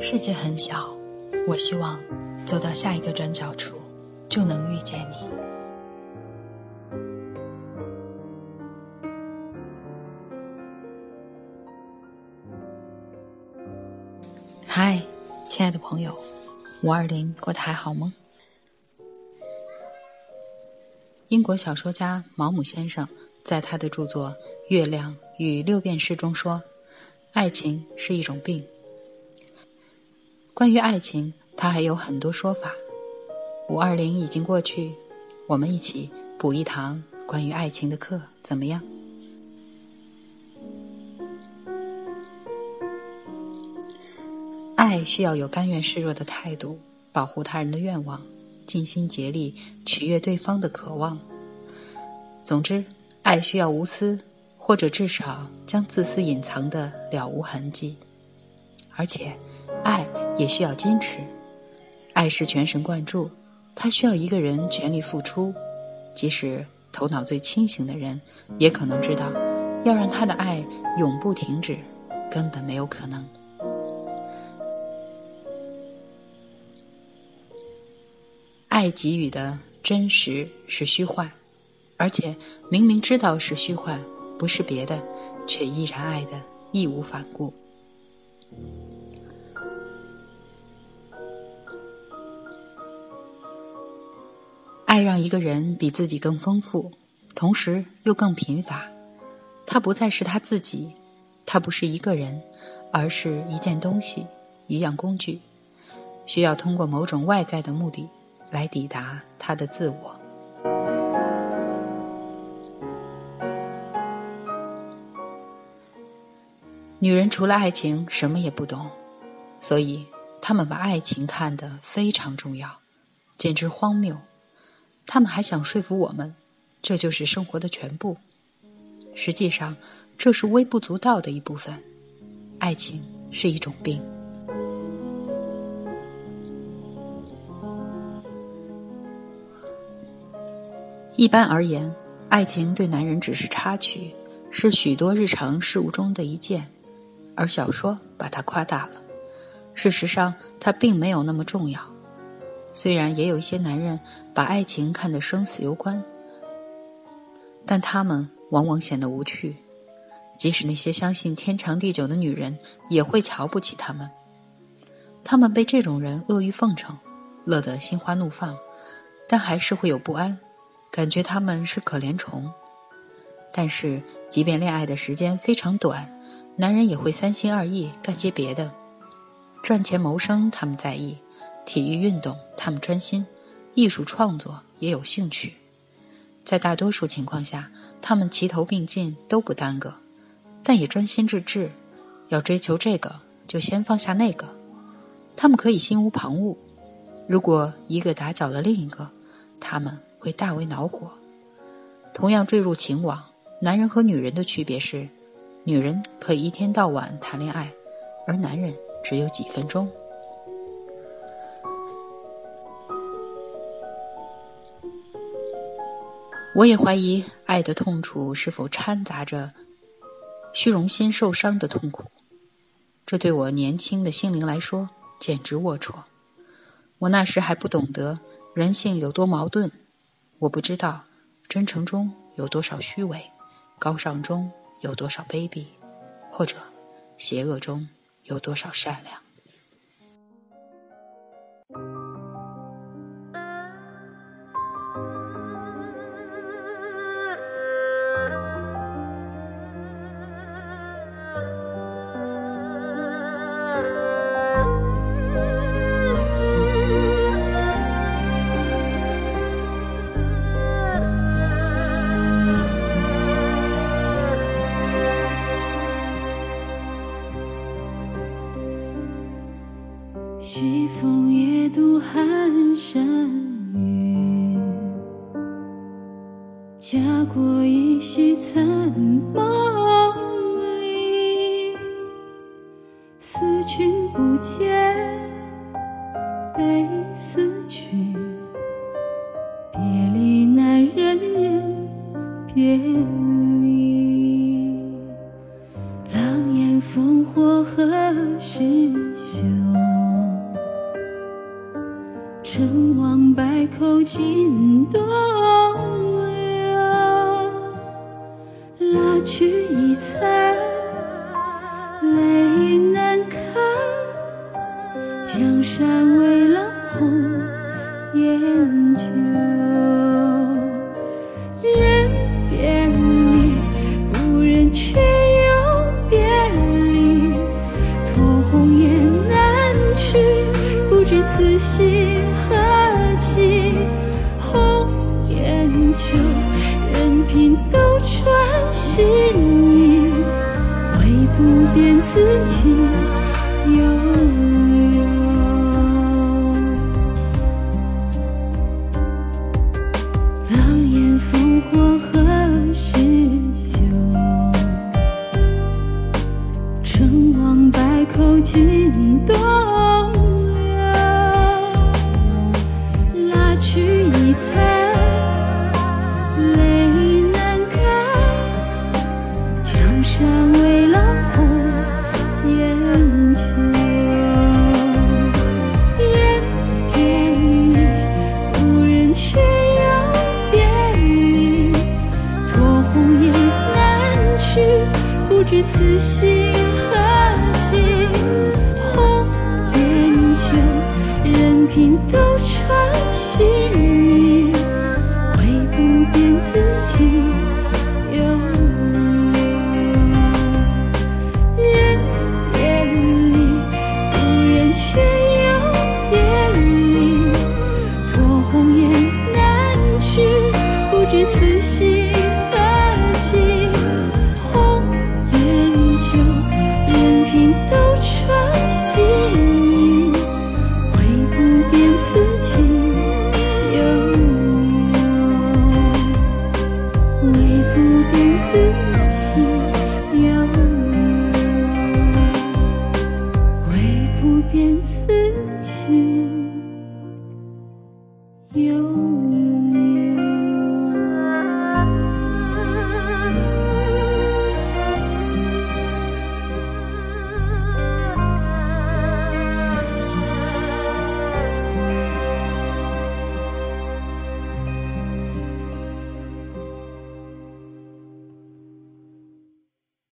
世界很小，我希望走到下一个转角处，就能遇见你。嗨，亲爱的朋友，五二零过得还好吗？英国小说家毛姆先生在他的著作《月亮与六便士》中说：“爱情是一种病。”关于爱情，他还有很多说法。五二零已经过去，我们一起补一堂关于爱情的课，怎么样？爱需要有甘愿示弱的态度，保护他人的愿望，尽心竭力取悦对方的渴望。总之，爱需要无私，或者至少将自私隐藏的了无痕迹，而且，爱。也需要坚持，爱是全神贯注，它需要一个人全力付出，即使头脑最清醒的人，也可能知道，要让他的爱永不停止，根本没有可能。爱给予的真实是虚幻，而且明明知道是虚幻，不是别的，却依然爱的义无反顾。爱让一个人比自己更丰富，同时又更贫乏。他不再是他自己，他不是一个人，而是一件东西，一样工具，需要通过某种外在的目的来抵达他的自我。女人除了爱情什么也不懂，所以她们把爱情看得非常重要，简直荒谬。他们还想说服我们，这就是生活的全部。实际上，这是微不足道的一部分。爱情是一种病。一般而言，爱情对男人只是插曲，是许多日常事物中的一件，而小说把它夸大了。事实上，它并没有那么重要。虽然也有一些男人把爱情看得生死攸关，但他们往往显得无趣。即使那些相信天长地久的女人，也会瞧不起他们。他们被这种人阿谀奉承，乐得心花怒放，但还是会有不安，感觉他们是可怜虫。但是，即便恋爱的时间非常短，男人也会三心二意干些别的，赚钱谋生，他们在意。体育运动，他们专心；艺术创作也有兴趣。在大多数情况下，他们齐头并进，都不耽搁，但也专心致志。要追求这个，就先放下那个。他们可以心无旁骛。如果一个打搅了另一个，他们会大为恼火。同样坠入情网，男人和女人的区别是：女人可以一天到晚谈恋爱，而男人只有几分钟。我也怀疑爱的痛楚是否掺杂着虚荣心受伤的痛苦，这对我年轻的心灵来说简直龌龊。我那时还不懂得人性有多矛盾，我不知道真诚中有多少虚伪，高尚中有多少卑鄙，或者邪恶中有多少善良。西风夜渡寒山雨，家国依稀残梦里。思君不见，悲思君。别离难忍，忍别离。成王败寇尽东流。蜡炬已残，泪难干。江山未老红颜旧。人别离，不忍却又别离。托鸿雁南去，不知此心任凭斗转星移，唯不变此情悠悠。狼烟烽火何时休？成王败寇尽东